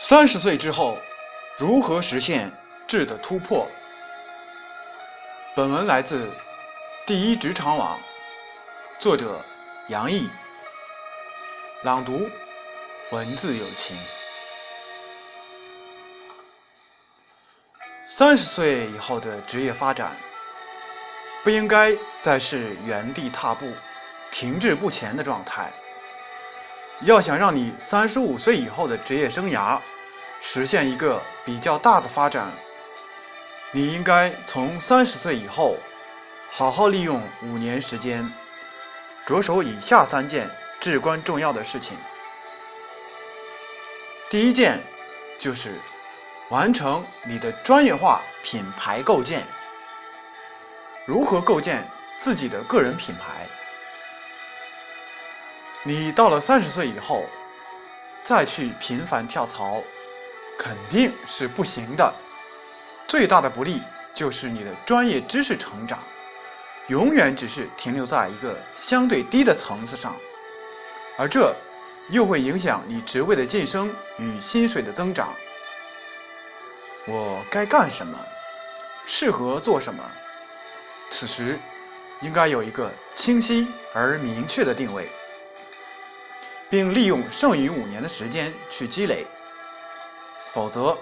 三十岁之后，如何实现质的突破？本文来自第一职场网，作者杨毅，朗读文字有情。三十岁以后的职业发展，不应该再是原地踏步、停滞不前的状态。要想让你三十五岁以后的职业生涯实现一个比较大的发展，你应该从三十岁以后好好利用五年时间，着手以下三件至关重要的事情。第一件就是完成你的专业化品牌构建。如何构建自己的个人品牌？你到了三十岁以后，再去频繁跳槽，肯定是不行的。最大的不利就是你的专业知识成长，永远只是停留在一个相对低的层次上，而这又会影响你职位的晋升与薪水的增长。我该干什么？适合做什么？此时应该有一个清晰而明确的定位。并利用剩余五年的时间去积累，否则，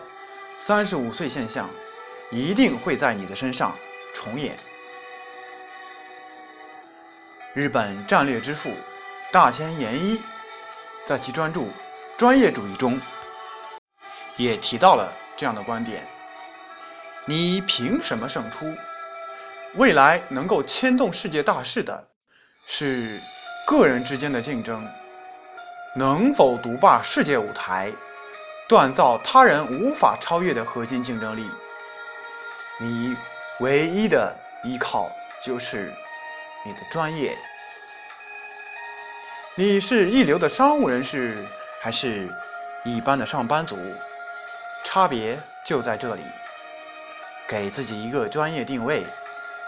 三十五岁现象一定会在你的身上重演。日本战略之父大千研一在其专著《专业主义》中也提到了这样的观点：你凭什么胜出？未来能够牵动世界大势的是个人之间的竞争。能否独霸世界舞台，锻造他人无法超越的核心竞争力？你唯一的依靠就是你的专业。你是一流的商务人士，还是一般的上班族？差别就在这里。给自己一个专业定位，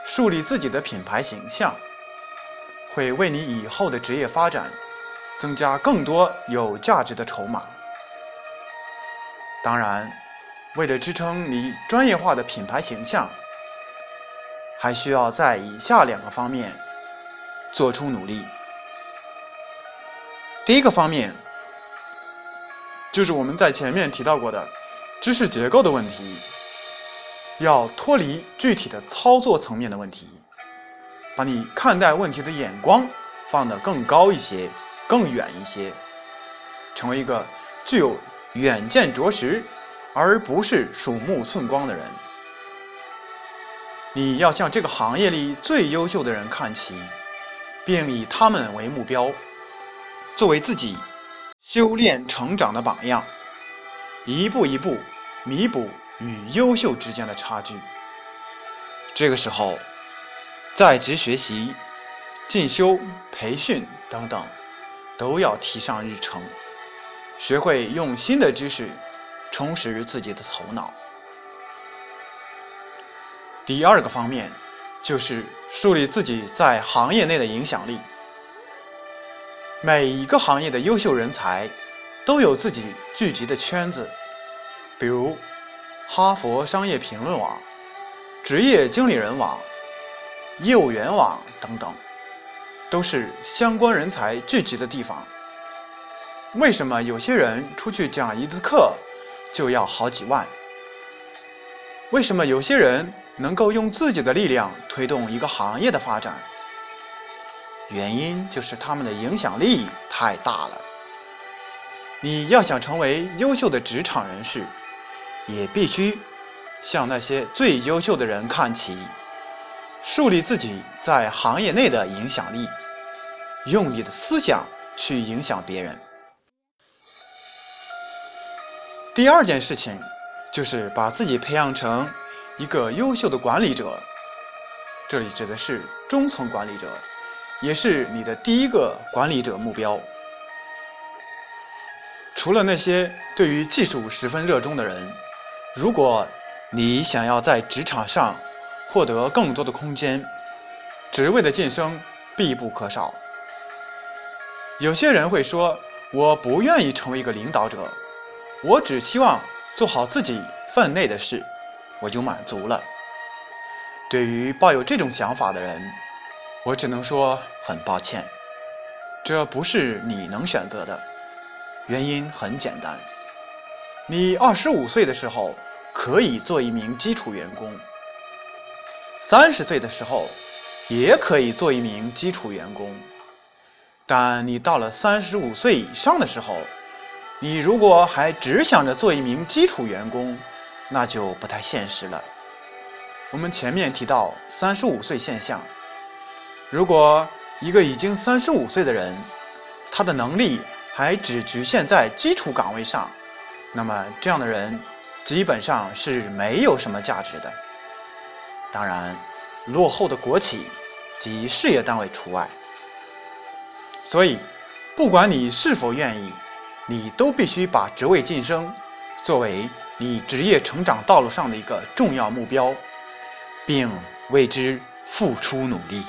树立自己的品牌形象，会为你以后的职业发展。增加更多有价值的筹码。当然，为了支撑你专业化的品牌形象，还需要在以下两个方面做出努力。第一个方面，就是我们在前面提到过的知识结构的问题，要脱离具体的操作层面的问题，把你看待问题的眼光放得更高一些。更远一些，成为一个具有远见卓识，而不是鼠目寸光的人。你要向这个行业里最优秀的人看齐，并以他们为目标，作为自己修炼成长的榜样，一步一步弥补与优秀之间的差距。这个时候，在职学习、进修、培训等等。都要提上日程，学会用新的知识充实自己的头脑。第二个方面就是树立自己在行业内的影响力。每一个行业的优秀人才都有自己聚集的圈子，比如哈佛商业评论网、职业经理人网、业务员网等等。都是相关人才聚集的地方。为什么有些人出去讲一次课就要好几万？为什么有些人能够用自己的力量推动一个行业的发展？原因就是他们的影响力太大了。你要想成为优秀的职场人士，也必须向那些最优秀的人看齐。树立自己在行业内的影响力，用你的思想去影响别人。第二件事情就是把自己培养成一个优秀的管理者，这里指的是中层管理者，也是你的第一个管理者目标。除了那些对于技术十分热衷的人，如果你想要在职场上，获得更多的空间，职位的晋升必不可少。有些人会说：“我不愿意成为一个领导者，我只希望做好自己分内的事，我就满足了。对于抱有这种想法的人，我只能说很抱歉，这不是你能选择的。原因很简单，你二十五岁的时候可以做一名基础员工，三十岁的时候也可以做一名基础员工，但你到了三十五岁以上的时候，你如果还只想着做一名基础员工，那就不太现实了。我们前面提到三十五岁现象，如果一个已经三十五岁的人，他的能力还只局限在基础岗位上，那么这样的人基本上是没有什么价值的。当然，落后的国企及事业单位除外。所以，不管你是否愿意，你都必须把职位晋升作为你职业成长道路上的一个重要目标。并为之付出努力。